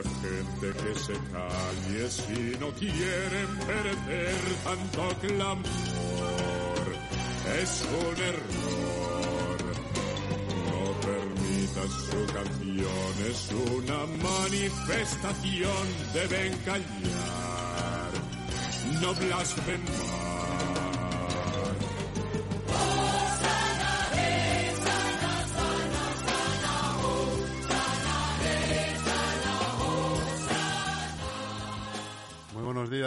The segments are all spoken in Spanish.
esa gente que se calle si no quieren perder tanto clamor. Es un error. No permitas su canción, es una manifestación. Deben callar, no blasfemar.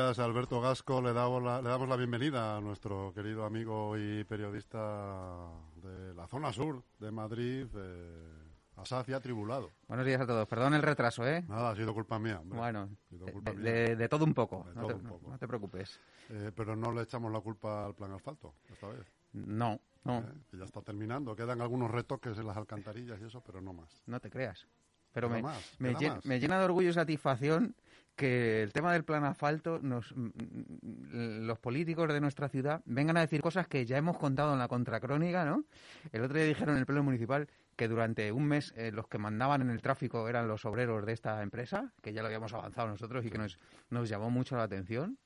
Días, Alberto Gasco. Le damos, la, le damos la bienvenida a nuestro querido amigo y periodista de la zona sur de Madrid, eh, Asaz Tribulado. Buenos días a todos. Perdón el retraso, ¿eh? Nada, ha sido culpa mía. Hombre. Bueno, culpa de, mía. De, de, todo un poco. De no, todo te, un poco. no te preocupes. Eh, pero no le echamos la culpa al plan asfalto esta vez. No, no. Eh, que ya está terminando. Quedan algunos retoques en las alcantarillas y eso, pero no más. No te creas. Pero me, más, me, más. me llena de orgullo y satisfacción que el tema del plan asfalto, nos, mm, los políticos de nuestra ciudad vengan a decir cosas que ya hemos contado en la contracrónica, ¿no? El otro día dijeron en el pleno municipal que durante un mes eh, los que mandaban en el tráfico eran los obreros de esta empresa, que ya lo habíamos avanzado nosotros y que nos, nos llamó mucho la atención.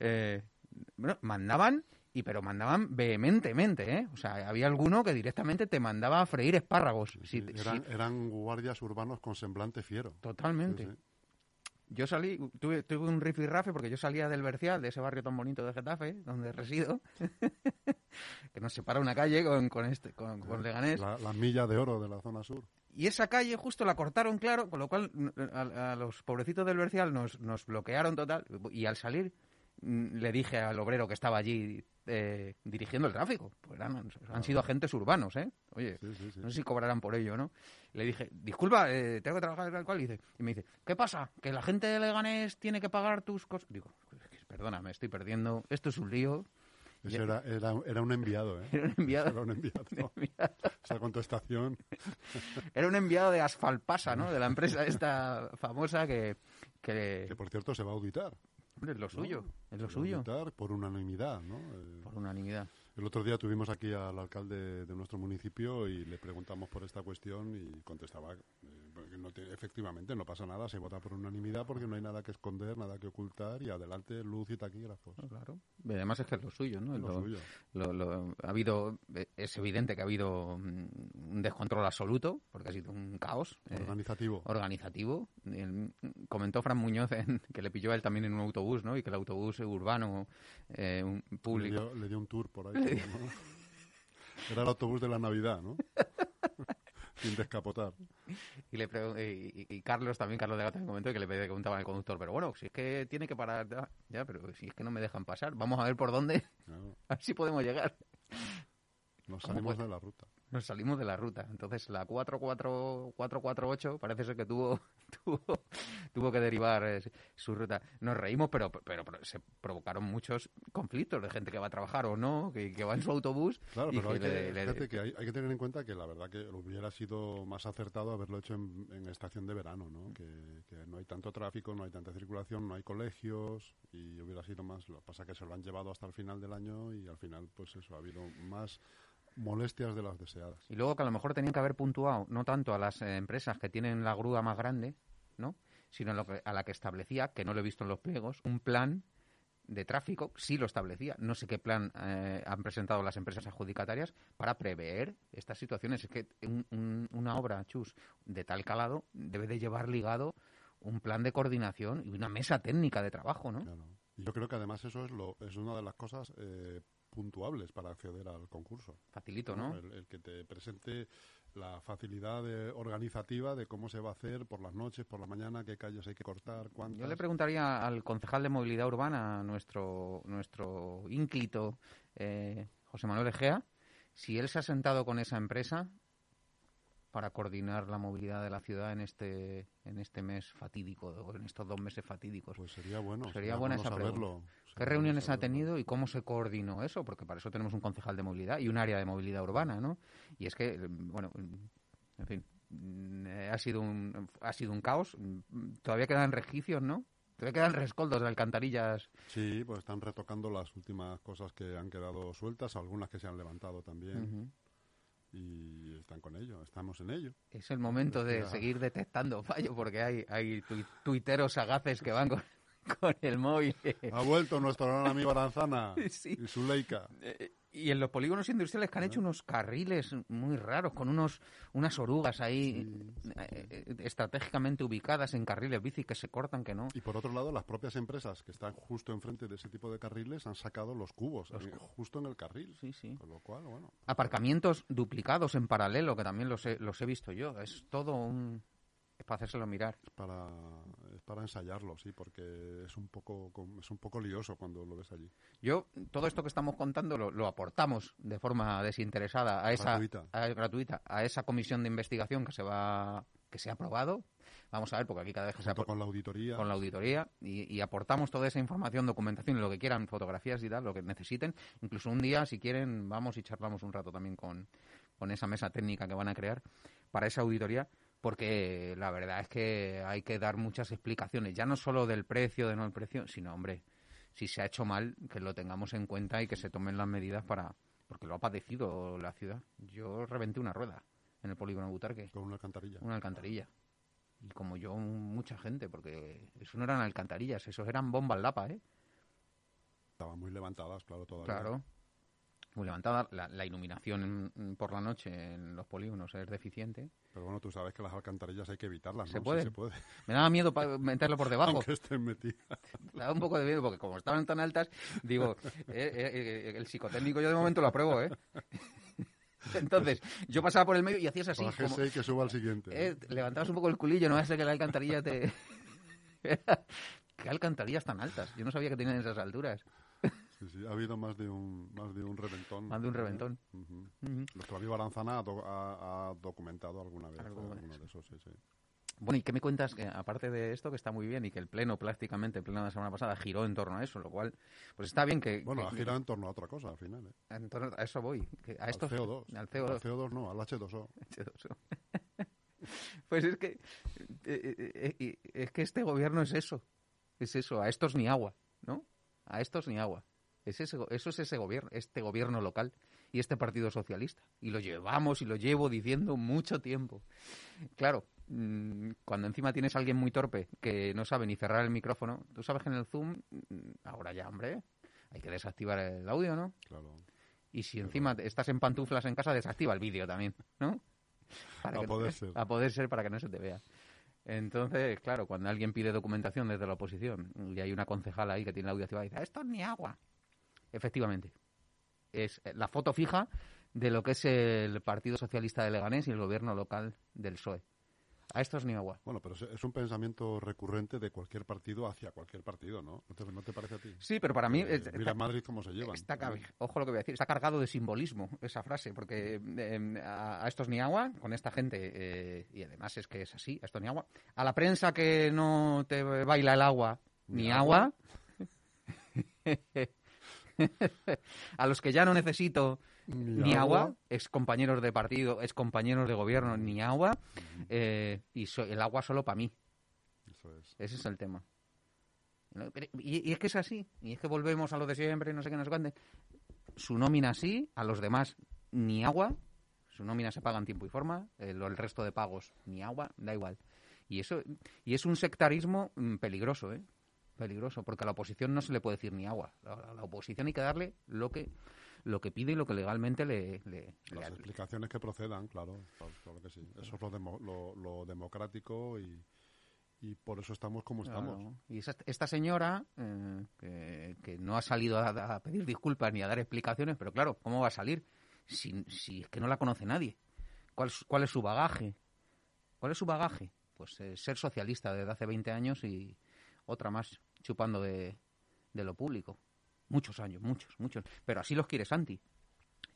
Eh, bueno, mandaban y pero mandaban vehementemente, ¿eh? O sea, había alguno que directamente te mandaba a freír espárragos. Sí, Si- sí, si- eran, eran guardias urbanos con semblante fiero. Totalmente. Sí, sí. Yo salí, tuve, tuve un rifirrafe porque yo salía del Bercial, de ese barrio tan bonito de Getafe, donde resido, que nos separa una calle con, con este, con, con Leganés. La, la milla de oro de la zona sur. Y esa calle justo la cortaron, claro, con lo cual a, a los pobrecitos del Bercial nos, nos bloquearon total. Y al salir le dije al obrero que estaba allí eh, dirigiendo el tráfico, pues eran- han sido agentes urbanos, ¿eh? Oye, Sí, sí, sí. no sé si cobrarán por ello, ¿no? Le dije, disculpa, eh, tengo que trabajar tal cual. Y, dice, y me dice, ¿qué pasa? ¿Que la gente de Leganés tiene que pagar tus cosas? Digo, perdona, me estoy perdiendo, esto es un lío. Ese era, era, era un enviado, ¿eh? Era un enviado. Era un enviado. Esa contestación. Era un enviado de Asfalpasa, ¿no? De la empresa esta famosa que... que, Que por cierto se va a auditar. Hombre, es lo suyo, es lo suyo. por unanimidad, ¿no? Eh, Por unanimidad. El otro día tuvimos aquí al alcalde de nuestro municipio y le preguntamos por esta cuestión y contestaba eh, no te- efectivamente no pasa nada, se vota por unanimidad porque no hay nada que esconder, nada que ocultar y adelante luz y taquígrafos. Claro. Además es que es lo suyo, ¿no? Lo suyo. lo- lo- ha habido, es evidente que ha habido mm, un descontrol absoluto, porque ha sido un caos. eh, Organizativo. organizativo. El- comentó Fran Muñoz en- que le pilló a él también en un autobús, ¿no? Y que el autobús urbano, eh, un Le público, dio, le dio un tour por ahí. ¿no? Era el autobús de la Navidad, ¿no? Sin descapotar. y, le pregu- y, y- y Carlos también, Carlos de Gata también comentó que le preguntaba al conductor, pero bueno, si es que tiene que parar, ya, ya, pero si es que no me dejan pasar, vamos a ver por dónde, Claro, a ver si podemos llegar. nos ¿Cómo salimos de la ruta. Nos salimos de la ruta. Entonces la 44 448 parece ser que tuvo, tuvo, tuvo que derivar eh, su ruta. Nos reímos, pero, pero, pero se provocaron muchos conflictos de gente que va a trabajar o no, que, que va en su autobús. Claro, y pero hay que que, le- le- fíjate que hay, hay que tener en cuenta que la verdad que hubiera sido más acertado haberlo hecho en, en estación de verano, ¿no? Que, que no hay tanto tráfico, no hay tanta circulación, no hay colegios y hubiera sido más. Lo que pasa que se lo han llevado hasta el final del año y al final, pues eso, ha habido más molestias de las deseadas. Y luego que a lo mejor tenían que haber puntuado no tanto a las eh, empresas que tienen la grúa más grande, ¿no? Sino a, lo que- a la que establecía, que no lo he visto en los pliegos, un plan de tráfico, sí lo establecía. No sé qué plan eh, han presentado las empresas adjudicatarias para prever estas situaciones. Es que un- un- una obra, chus, de tal calado debe de llevar ligado un plan de coordinación y una mesa técnica de trabajo, ¿no? Claro. Yo creo que además eso es, lo, es una de las cosas eh, puntuables para acceder al concurso. Facilito, ¿no? El, el que te presente la facilidad de- organizativa de cómo se va a hacer por las noches, por la mañana, qué calles hay que cortar, cuántas. Yo le preguntaría al concejal de movilidad urbana, nuestro, nuestro ínclito eh, José Manuel Egea, si él se ha sentado con esa empresa para coordinar la movilidad de la ciudad en este en este mes fatídico en estos dos meses fatídicos. Pues sería bueno. Sería buena bueno esa saberlo. pregunta. Sería ¿Qué reuniones ha tenido y cómo se coordinó eso? Porque para eso tenemos un concejal de movilidad y un área de movilidad urbana, ¿no? Y es que, bueno, en fin, ha sido un ha sido un caos. Todavía quedan resquicios, ¿no? Todavía quedan rescoldos de alcantarillas. Sí, pues están retocando las últimas cosas que han quedado sueltas, algunas que se han levantado también. Ujú. Y están con ello, estamos en ello. Es el momento de seguir detectando fallos porque hay, hay tuiteros sagaces que van con, con el móvil. Ha vuelto nuestro gran amigo Aranzana y su Leica. Eh, y en los polígonos industriales que han hecho unos carriles muy raros, con unos unas orugas ahí eh, estratégicamente ubicadas en carriles bici que se cortan, que no. Y por otro lado, las propias empresas que están justo enfrente de ese tipo de carriles han sacado los cubos eh, justo en el carril. Sí, sí. Con lo cual, bueno. Aparcamientos duplicados en paralelo, que también los he, los he visto yo. Es todo un... Es para hacérselo mirar. Es para para ensayarlo, sí, porque es un poco es un poco lioso cuando lo ves allí. Yo todo esto que estamos contando lo, aportamos de forma desinteresada a esa gratuita. A, gratuita a esa comisión de investigación que se va que se ha aprobado. Vamos a ver, porque aquí cada vez que se con la auditoría. Con la auditoría y, aportamos toda esa información, documentación, lo que quieran, fotografías y tal, lo que necesiten. Incluso un día, si quieren, vamos y charlamos un rato también con, con esa mesa técnica que van a crear para esa auditoría porque la verdad es que hay que dar muchas explicaciones, ya no solo del precio, de no el precio, sino, hombre, si se ha hecho mal, que lo tengamos en cuenta y que se tomen las medidas para... porque lo ha padecido la ciudad. Yo reventé una rueda en el polígono Butarque. Con una alcantarilla. Una alcantarilla. Y como yo, mucha gente, porque eso no eran alcantarillas, esos eran bombas lapa, ¿eh? Estaban muy levantadas, claro, todavía. Claro muy levantada. La, iluminación por la noche en los polígonos es deficiente. Pero bueno, tú sabes que las alcantarillas hay que evitarlas, ¿no? ¿Se puede? se puede. Me daba miedo meterlo por debajo. Aunque estén metidas. Me daba un poco de miedo porque como estaban tan altas, digo, eh, eh, eh, el psicotécnico yo de momento lo apruebo, ¿eh? Entonces, yo pasaba por el medio y hacías así. Como, que suba al siguiente. levantabas un poco el culillo, no ser que la alcantarilla te... ¿Qué alcantarillas tan altas? Yo no sabía que tenían esas alturas. Sí, sí, ha habido más de un, más de un reventón. Más de un reventón. Nuestro amigo Aranzana ha, documentado alguna vez alguno de esos, sí, sí. Bueno, ¿y qué me cuentas? Que aparte de esto, que está muy bien y que el Pleno, prácticamente, el Pleno de la semana pasada, giró en torno a eso, lo cual, pues está bien que... Bueno, ha girado en torno a otra cosa al final, ¿eh? En torno a eso voy. a estos, al CO2. Al CO2. Al CO2 no, al H2O. H2O. pues es que, eh, eh, eh, es que este gobierno es eso. Es eso, a estos ni agua, ¿no? A estos ni agua. Es eso es ese gobierno, este gobierno local y este Partido Socialista. Y lo llevamos y lo llevo diciendo mucho tiempo. Claro, mm, cuando encima tienes a alguien muy torpe que no sabe ni cerrar el micrófono, tú sabes que en el Zoom, mm, ahora ya, hombre, hay que desactivar el audio, ¿no? Claro. Y si encima estás en pantuflas en casa, desactiva el vídeo también, ¿no? Para a poder ser. A poder ser para que no se te vea. Entonces, claro, cuando alguien pide documentación desde la oposición y hay una concejala ahí que tiene el audio activado y dice, esto es ni agua, Efectivamente. Es la foto fija de lo que es el Partido Socialista de Leganés y el gobierno local del PSOE. A esto es ni agua. Bueno, pero es un pensamiento recurrente de cualquier partido hacia cualquier partido, ¿no? ¿No te, parece a ti? Sí, pero para mí... Eh, mira Madrid cómo se llevan. Está, ojo lo que voy a decir, está cargado de simbolismo esa frase, porque em, a, esto es ni agua, con esta gente, eh, y además es que es así, esto es ni agua. A la prensa que no te baila el agua, ni, agua. a los que ya no necesito ni, agua, ex compañeros de partido, ex compañeros de gobierno, ni agua, eh, y el agua solo para mí. Ese es el tema. Y, es que es así, y es que volvemos a lo de siempre, no sé qué nos cuente. Su nómina sí, a los demás ni agua, su nómina se paga en tiempo y forma, el, el resto de pagos ni agua, da igual. Y eso y es un sectarismo mm, peligroso, ¿eh? Peligroso, porque a la oposición no se le puede decir ni agua. A la, oposición hay que darle lo que lo que pide y lo que legalmente le... Las explicaciones que procedan, claro, claro, que sí. Eso es lo, lo, democrático y, y por eso estamos como estamos. Y esta señora, eh, que, no ha salido a, pedir disculpas ni a dar explicaciones, pero claro, ¿cómo va a salir si, si es que no la conoce nadie? ¿Cuál, ¿Cuál es su bagaje? ¿Cuál es su bagaje? Pues eh, ser socialista desde hace 20 años y otra más chupando de, lo público. Muchos años, muchos, muchos. Pero así los quiere Santi.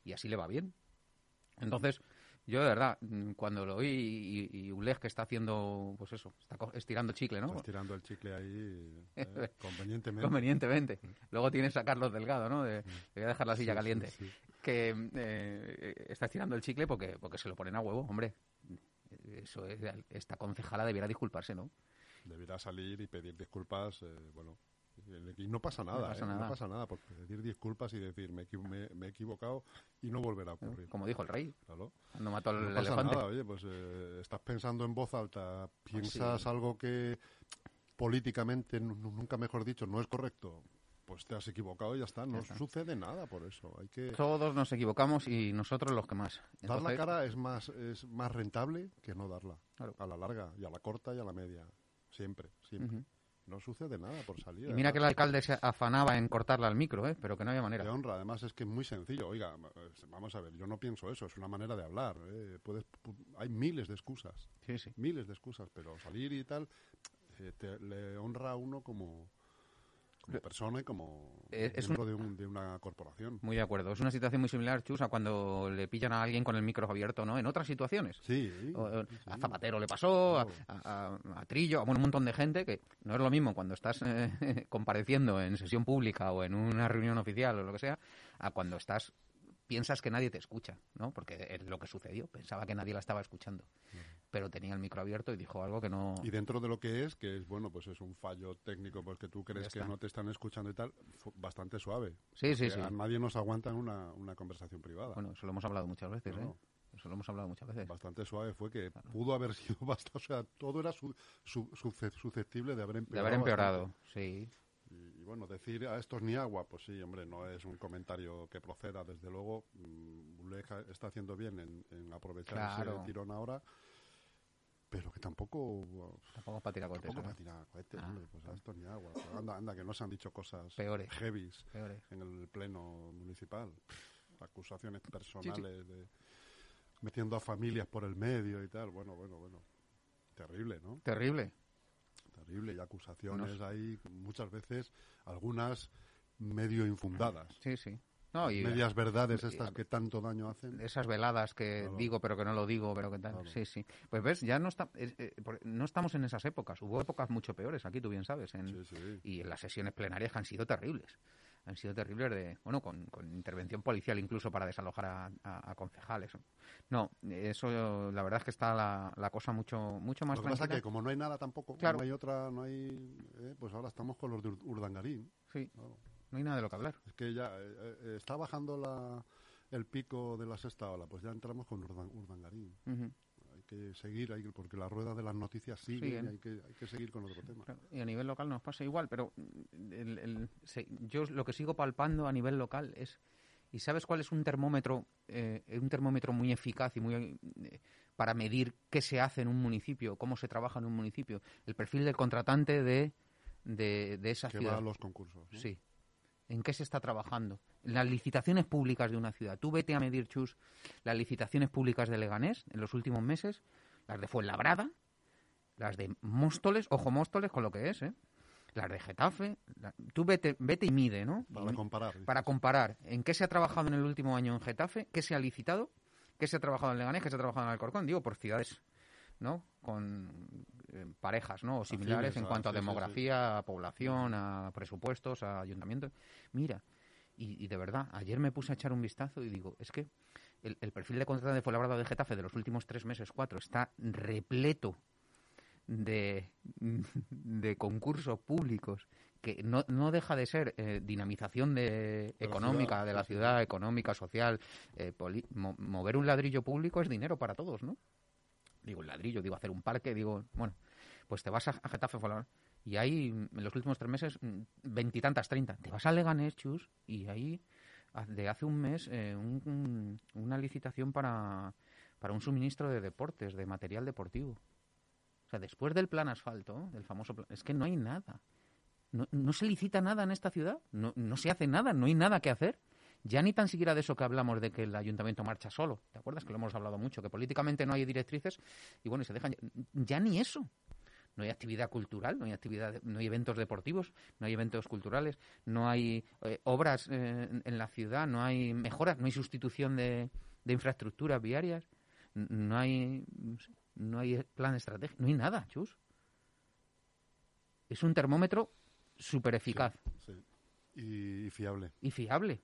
Y así le va bien. Entonces, yo de verdad, mm, cuando lo oí y, y que está haciendo, pues eso, está estirando chicle, ¿no? Está estirando el chicle ahí eh, convenientemente. convenientemente. Luego tienes a Carlos Delgado, ¿no? De, voy a dejar la silla caliente. que eh, está estirando el chicle porque, porque se lo ponen a huevo, hombre. Eso esta concejala debiera disculparse, ¿no? Debiera salir y pedir disculpas, eh, bueno, Y no pasa nada, No pasa ¿eh? nada. No pasa nada por pedir disculpas y decir me, equi- me- me he equivocado y no volverá a ocurrir. Como dijo el rey, Claro. cuando mató al No pasa elefante. nada, oye, pues eh, estás pensando en voz alta, piensas sí. algo que políticamente, nu- nu- nunca mejor dicho, no es correcto, pues te has equivocado y ya está. No Ya está. sucede nada por eso. Hay que Todos nos equivocamos y nosotros los que más. dar la cara es más es más rentable que no darla. Claro. A la larga y a la corta y a la media. Siempre, siempre. No sucede nada por salir. Y mira que el alcalde se afanaba en cortarla al micro, ¿eh? pero que no había de manera. honra. Además es que es muy sencillo. Oiga, vamos a ver, yo no pienso eso, es una manera de hablar. ¿eh? Puedes, pu- hay miles de excusas, Sí, sí. miles de excusas, pero salir y tal eh, te- le honra a uno como, como persona y como Eh, es miembro de, un- de una corporación. Muy de acuerdo. Es una situación muy similar, Chus, a cuando le pillan a alguien con el micro abierto, ¿no? En otras situaciones. Sí, sí, sí. A Zapatero le pasó, a, Claro. a- a- a Trillo, a bueno, un montón de gente que no es lo mismo cuando estás eh, compareciendo en sesión pública o en una reunión oficial o lo que sea, a cuando estás piensas que nadie te escucha, ¿no? Porque es lo que sucedió. Pensaba que nadie la estaba escuchando. Pero tenía el micro abierto y dijo algo que no... Y dentro de lo que es, que es, bueno, pues es un fallo técnico porque tú crees que no te están escuchando y tal, bastante suave. Sí, sí, sí. A nadie nos aguanta en una, una conversación privada. Bueno, eso lo hemos hablado muchas veces, No, ¿eh? no. Eso lo hemos hablado muchas veces. Bastante suave fue que pudo haber sido bastante, o sea, todo era su- su- susceptible de haber De empeorado. haber empeorado, bastante. sí. Bueno, decir a estos ni agua, pues sí, hombre, no es un comentario que proceda, desde luego. Mm, Buleja está haciendo bien en, en aprovechar Claro. ese tirón ahora, pero que tampoco. Tampoco es para tirar cohetes, Tampoco ¿no? para tirar cohetes, Ah, hombre, pues a estos ni agua. Pues anda, anda, que no se han dicho cosas Peores. heavies Peores. en el pleno municipal. Acusaciones personales de metiendo a familias por el medio y tal. Bueno, bueno, bueno. Terrible, ¿no? Terrible. Terrible. Y acusaciones Unos- ahí, muchas veces, algunas medio infundadas. Sí, sí. No, y Medias verdades estas que tanto daño hacen. esas veladas que Claro. digo pero que no lo digo, pero que tal. Claro. Sí, sí. Pues ves, ya no, está, es- eh, no estamos en esas épocas. Hubo épocas mucho peores, aquí tú bien sabes. En, Sí, sí. Y en las sesiones plenarias que han sido terribles. Han sido terribles de, bueno, con, con intervención policial incluso para desalojar a, a- a concejales. No, eso la verdad es que está la, la cosa mucho mucho más Lo que pasa que como no hay nada tampoco, Claro. no hay otra, no hay... eh, pues ahora estamos con los de Ur- Urdangarín. Sí, claro. No hay nada de lo que hablar. Es que ya eh, eh, está bajando la, el pico de la sexta ola, pues ya entramos con Urdan- Urdangarín. Hay que seguir, hay que- porque la rueda de las noticias sigue y hay que, hay que seguir con otro tema. Claro, y a nivel local nos pasa igual, pero el- el- se- yo lo que sigo palpando a nivel local es, ¿y sabes cuál es un termómetro, eh, un termómetro muy eficaz y muy eh, para medir qué se hace en un municipio, cómo se trabaja en un municipio? El perfil del contratante de, de, de esa Que ciudad. va a los concursos. ¿no? Sí. ¿En qué se está trabajando? En las licitaciones públicas de una ciudad. Tú vete a medir, Chus, las licitaciones públicas de Leganés en los últimos meses, las de Fuenlabrada, las de Móstoles, ojo Móstoles con lo que es, ¿eh? Las de Getafe. la- Tú vete, vete y mide, ¿no? Para comparar. para comparar en qué se ha trabajado en el último año en Getafe, qué se ha licitado, qué se ha trabajado en Leganés, qué se ha trabajado en Alcorcón, digo, por ciudades, ¿no? Con eh, parejas, ¿no? O similares Afines en cuanto a sí, sí, sí. demografía, a población, a presupuestos, a ayuntamientos. Mira, y, y de verdad, ayer me puse a echar un vistazo y digo, es que el, el perfil de contrato de Fuenlabrada de Getafe de los últimos tres meses, cuatro, está repleto de, de concursos públicos que no, no deja de ser eh, dinamización de, De la económica ciudad, de la ciudad, económica, social. eh, mo- mover un ladrillo público es dinero para todos, ¿no? Digo, el ladrillo, digo, hacer un parque, digo, bueno, pues te vas a, a Getafe Fuenlabrada, y ahí en los últimos tres meses mm, veintitantas, treinta. Te vas a Leganés, Chus, y ahí ha- de hace un mes eh, un- una licitación para, para un suministro de deportes, de material deportivo. O sea, después del plan asfalto, del famoso plan, es que no hay nada. No, no se licita nada en esta ciudad, no, no se hace nada, no hay nada que hacer. Ya ni tan siquiera de eso que hablamos de que el ayuntamiento marcha solo. ¿Te acuerdas que lo hemos hablado mucho? Que políticamente no hay directrices y bueno, y se dejan. Ya ni eso. No hay actividad cultural, no hay actividad, no hay eventos deportivos, no hay eventos culturales, no hay eh, obras eh, en- la ciudad, no hay mejoras, no hay sustitución de, de infraestructuras viarias, no hay no hay plan estratégico, no hay nada, chus. Es un termómetro súper eficaz Sí. Y, y fiable. y fiable.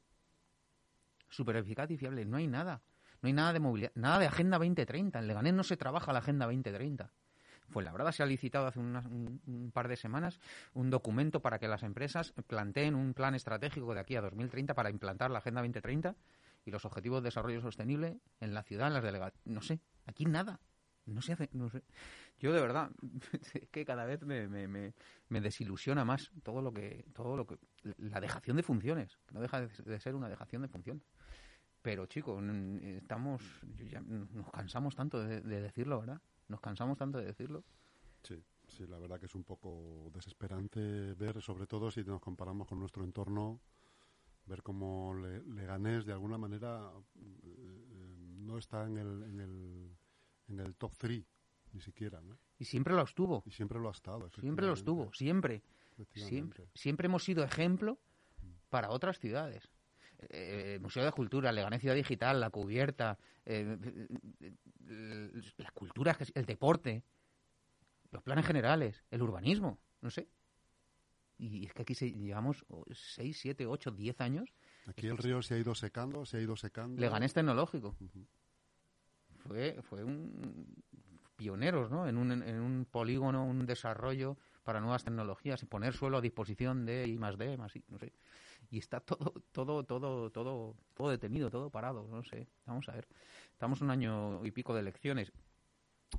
Súper eficaz y fiable. No hay nada. No hay nada de movilidad, nada de Agenda 2030. En Leganés no se trabaja la Agenda 2030. Fuenlabrada se ha licitado hace unas- un, un par de semanas un documento para que las empresas planteen un plan estratégico de aquí a 2030 para implantar la Agenda 2030 y los Objetivos de Desarrollo Sostenible en la ciudad, en las delegaciones. No sé, aquí nada. No se hace, no sé. Yo de verdad, es que cada vez me, me, me, me desilusiona más todo lo que, todo lo que, la dejación de funciones, no deja de, de ser una dejación de funciones. Pero chicos, estamos, ya nos cansamos tanto de, de decirlo, ¿verdad? Nos cansamos tanto de decirlo. Sí, sí, la verdad que es un poco desesperante ver, sobre todo si nos comparamos con nuestro entorno, ver cómo Le- Leganés de alguna manera eh, no está en el, en el, en el top 3, ni siquiera, ¿no? Y siempre lo estuvo, Y siempre lo ha estado. siempre lo estuvo, siempre. Siempre, siempre hemos sido ejemplo para otras ciudades. Eh, Museo de Cultura, Leganés Ciudad Digital, La Cubierta, eh, eh, eh, la cultura, el deporte, los planes generales, el urbanismo, no sé. Y es que aquí se, llevamos 6, 7, 8, 10 años. Aquí el río se ha ido secando, se ha ido secando. Leganés Tecnológico. Ujú. Fue, fue un pioneros ¿no? en, un, en un polígono, un desarrollo para nuevas tecnologías y poner suelo a disposición de I más D, más I, no sé. Y está todo, todo, todo, todo, todo detenido, todo parado, no sé. Vamos a ver. Estamos un año y pico de elecciones.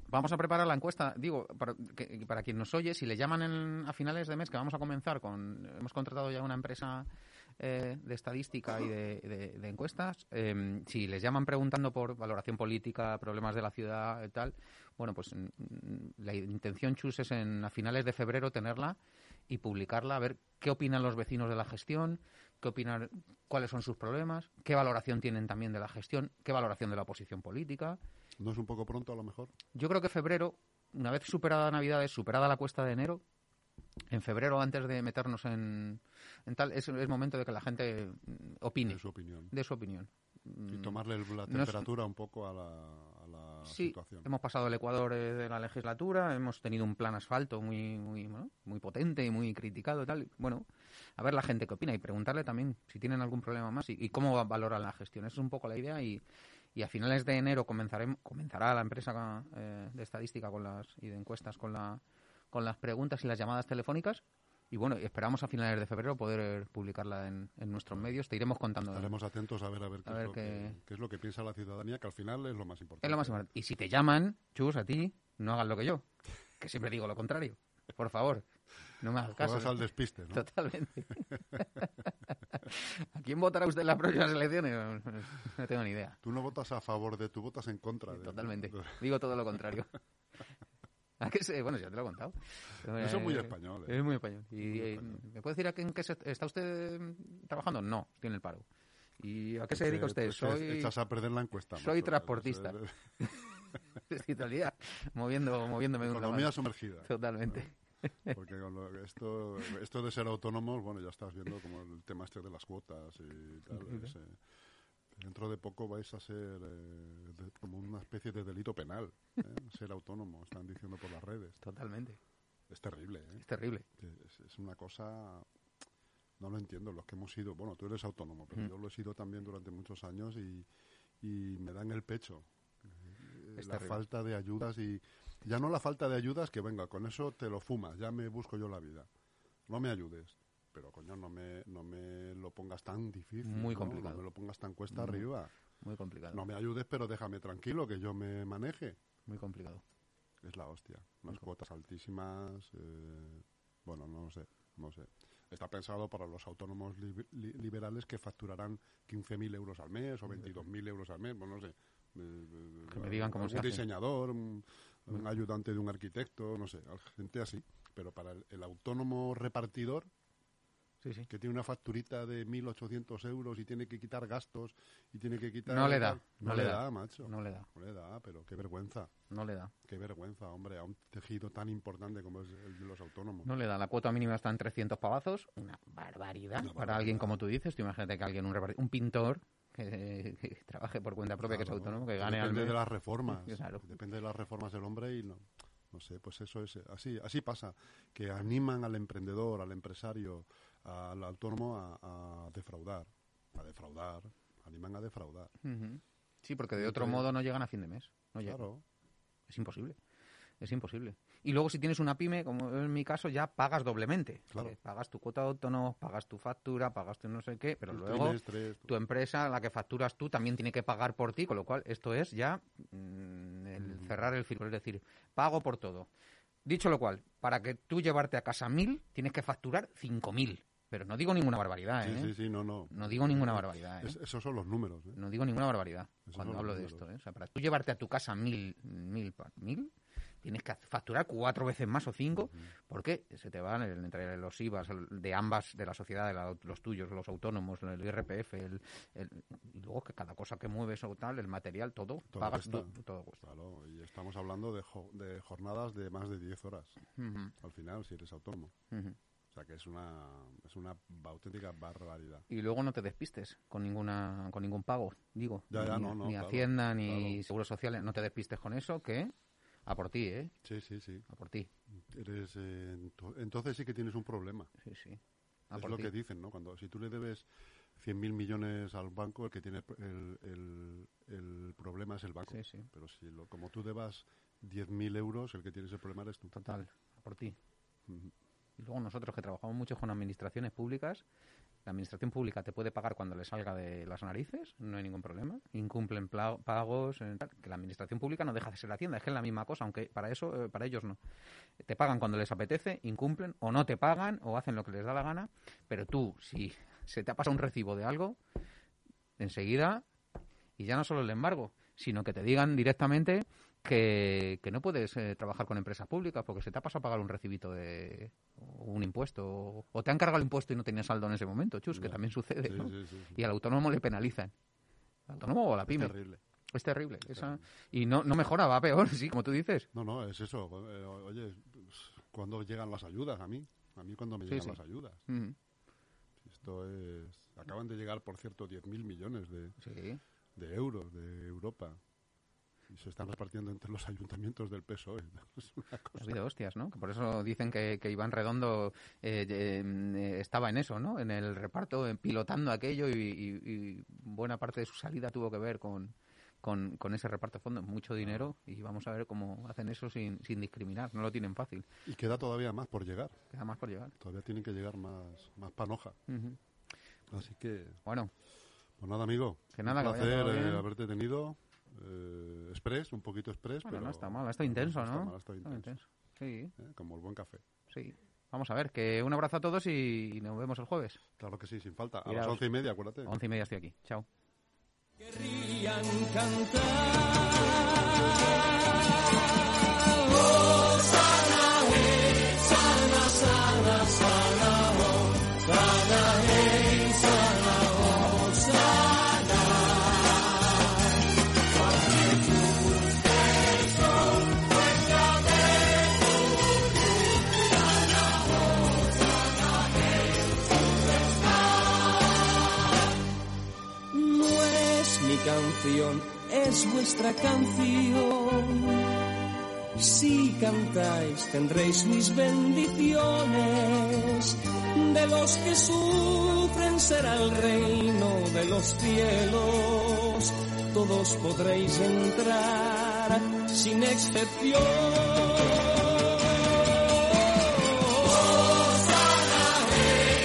Vamos a preparar la encuesta, digo, para, que- para quien nos oye, si le llaman en- a finales de mes, que vamos a comenzar con, hemos contratado ya una empresa eh, de estadística y de, de- de encuestas, eh, si les llaman preguntando por valoración política, problemas de la ciudad y tal, bueno, pues mm, la intención, Chus, es en, a finales de febrero tenerla y publicarla, a ver qué opinan los vecinos de la gestión, qué opinan, cuáles son sus problemas, qué valoración tienen también de la gestión, qué valoración de la oposición política. ¿No es un poco pronto a lo mejor? Yo creo que febrero, una vez superada Navidades, superada la cuesta de enero, en febrero, antes de meternos en, en tal, es, es momento de que la gente opine, En su opinión. de su opinión. Y tomarle la no es- temperatura un poco a la, a la Sí, situación. hemos pasado el Ecuador eh, de la legislatura, hemos tenido un plan asfalto muy muy bueno, muy potente y muy criticado y tal. Bueno, a ver la gente qué opina y preguntarle también si tienen algún problema más y, y cómo va- valoran la gestión. Esa es un poco la idea y, y a finales de enero comenzaremos, comenzará la empresa eh, de estadística con las y de encuestas con la con las preguntas y las llamadas telefónicas. Y bueno, esperamos a finales de febrero poder publicarla en, en nuestros medios. Te iremos contando. Estaremos atentos a ver a ver qué, A es, ver lo que, qué es lo que piensa la ciudadanía, que al final es lo más importante. Es lo más importante. Y si te llaman, chus, a ti, no hagas lo que yo, que siempre digo lo contrario. Por favor, no me hagas caso. Al despiste, ¿no? Totalmente. ¿A quién votará usted en las próximas elecciones? No tengo ni idea. Tú no votas a favor de, tú votas en contra de. Totalmente. Digo todo lo contrario. ¿A qué se- Bueno, ya te lo he contado. Eso es muy Eh, español, ¿eh? Es muy español. Y, Muy eh, español. ¿Me puede decir a qué, en qué se- está usted trabajando? No, estoy en el paro. ¿Y a qué se dedica usted? Pues Soy... Echas a perder la encuesta. soy macho. transportista. Es, el día moviendo, moviéndome de un economía sumergida. Totalmente. Porque con lo- esto, esto de ser autónomos, bueno, ya estás viendo como el tema este de las cuotas y tal. es, dentro de poco vais a ser eh, de- como una especie de delito penal, ¿eh? ser autónomo, están diciendo por las redes. Totalmente. Es terrible, ¿eh? Es terrible. Es, es una cosa... No lo entiendo, los que hemos sido... Bueno, tú eres autónomo, pero Mm. yo lo he sido también durante muchos años y, y me dan el pecho. Eh, Es la terrible. falta de ayudas y... Ya no la falta de ayudas, que venga, con eso te lo fumas, ya me busco yo la vida. No me ayudes. Pero, coño, no me, no me lo pongas tan difícil. Muy ¿no? complicado. No me lo pongas tan cuesta arriba. Muy complicado. No me ayudes, pero déjame tranquilo, que yo me maneje. Muy complicado. Es la hostia. Unas cuotas altísimas. eh, bueno, no sé, no sé. Está pensado para los autónomos li- li- liberales que facturarán 15.000 euros al mes o 22.000 euros al mes, bueno, no sé. Eh, Que me digan cómo se hace. diseñador, un, un ayudante de un arquitecto, no sé, gente así. Pero para el, el autónomo repartidor, Sí, sí. que tiene una facturita de 1.800 euros y tiene que quitar gastos y tiene que quitar... No le da, no No, le le da. da, macho. No le da. No le da, pero qué vergüenza. No le da. Qué vergüenza, hombre, a un tejido tan importante como es el de los autónomos. No le da. La cuota mínima está en 300 pavazos. Una barbaridad. Una Para barbaridad. alguien como tú dices. Tú imagínate que alguien, un, un pintor que, que trabaje por cuenta propia, que es autónomo, que gane Depende de las reformas. Claro. Depende de las reformas del hombre y no. No sé, pues eso es así, así pasa, que animan al emprendedor, al empresario, al autónomo a, a defraudar, a defraudar, animan a defraudar. Sí, porque de otro modo no llegan a fin de mes. No. Claro. Es imposible. Es imposible. Y luego si tienes una pyme, como en mi caso, ya pagas doblemente. Claro. Eh, Pagas tu cuota de autónomo, pagas tu factura, pagas tu no sé qué, pero El luego trimestre, tu empresa, la que facturas tú, también tiene que pagar por ti, con lo cual esto es ya mm, el cerrar el círculo, es decir, pago por todo. Dicho lo cual, para que tú llevarte a casa mil, tienes que facturar cinco mil. Pero no digo ninguna barbaridad, ¿eh? sí, sí, no, no. No digo ninguna barbaridad, ¿eh? Es- esos son los números. ¿eh? No digo ninguna barbaridad Esos cuando hablo de esto. ¿eh? O sea, para tú llevarte a tu casa mil, mil, mil, tienes que facturar cuatro veces más o cinco, porque se te van el- entre los IVAs de ambas, de la sociedad, de la- los tuyos, los autónomos, el IRPF, el, el- y luego que cada cosa que mueves o tal, el material, todo, Todo pagas, cuesta. todo cuesta. Claro, y estamos hablando de, jo- de jornadas de más de 10 horas, al final, si eres autónomo. O sea que es una, es una auténtica barbaridad. Y luego no te despistes con ninguna con ningún pago, digo. Ya, ya, ni, no, no, ni claro, Hacienda, ni claro. Seguros Sociales, no te despistes con eso, que a por ti, ¿eh? Sí, sí, sí. A por ti. Eres, eh, ento- entonces sí que tienes un problema. Sí, sí. A es por lo que dicen, ¿no? Cuando si tú le debes 100.000 millones al banco, el que tiene el, el- el problema es el banco. Sí, sí. Pero si lo, como tú debas 10.000 euros, el que tiene ese problema eres tú. Total, a por ti. Ujú. Y luego nosotros que trabajamos mucho con administraciones públicas, la administración pública te puede pagar cuando le salga de las narices, no hay ningún problema. Incumplen pagos, eh, que la administración pública no deja de ser la hacienda, es que es la misma cosa, aunque para eso, eh, para ellos no. Te pagan cuando les apetece, incumplen o no te pagan o hacen lo que les da la gana, pero tú, si se te ha pasado un recibo de algo, enseguida, y ya no solo el embargo, sino que te digan directamente que, que no puedes eh, trabajar con empresas públicas porque se te ha pasado a pagar un recibito de un impuesto o, o te han cargado el impuesto y no tenías saldo en ese momento, chus, que también sucede. Sí, ¿no? sí, sí, sí. Y al autónomo le penalizan. ¿Al autónomo o a la Es pyme? terrible. Es terrible. esa- terrible. Y no, no mejora, va peor, sí, como tú dices. No, no, es eso. Eh, oye, ¿cuándo llegan las ayudas a mí? A mí cuando me llegan las ayudas. Esto es... Acaban de llegar, por cierto, 10.000 millones de, de euros de Europa. Y se están repartiendo entre los ayuntamientos del PSOE. Es una Ha cosa... habido hostias, ¿no? Que por eso dicen que, que Iván Redondo eh, eh, eh, estaba en eso, ¿no? En el reparto, en pilotando aquello y, y- y buena parte de su salida tuvo que ver con, con, con ese reparto de fondos. Mucho dinero y vamos a ver cómo hacen eso sin, sin discriminar. No lo tienen fácil. Y queda todavía más por llegar. Queda más por llegar. Todavía tienen que llegar más, más panoja. Ujú. Así que, Bueno, pues nada, amigo. Que nada, un que placer todo eh, haberte tenido. Eh, express, un poquito express, bueno pero... no está mal. Ha estado intenso, no está intenso. intenso. Sí, ¿eh? Como el buen café. sí. Vamos a ver, que un abrazo a todos y nos vemos el jueves. Claro que sí, sin falta. A las once y media, acuérdate. Once y media estoy aquí. Chao. Querrían cantar. Es vuestra canción. Si cantáis tendréis mis bendiciones. De los que sufren será el reino de los cielos. Todos podréis entrar sin excepción.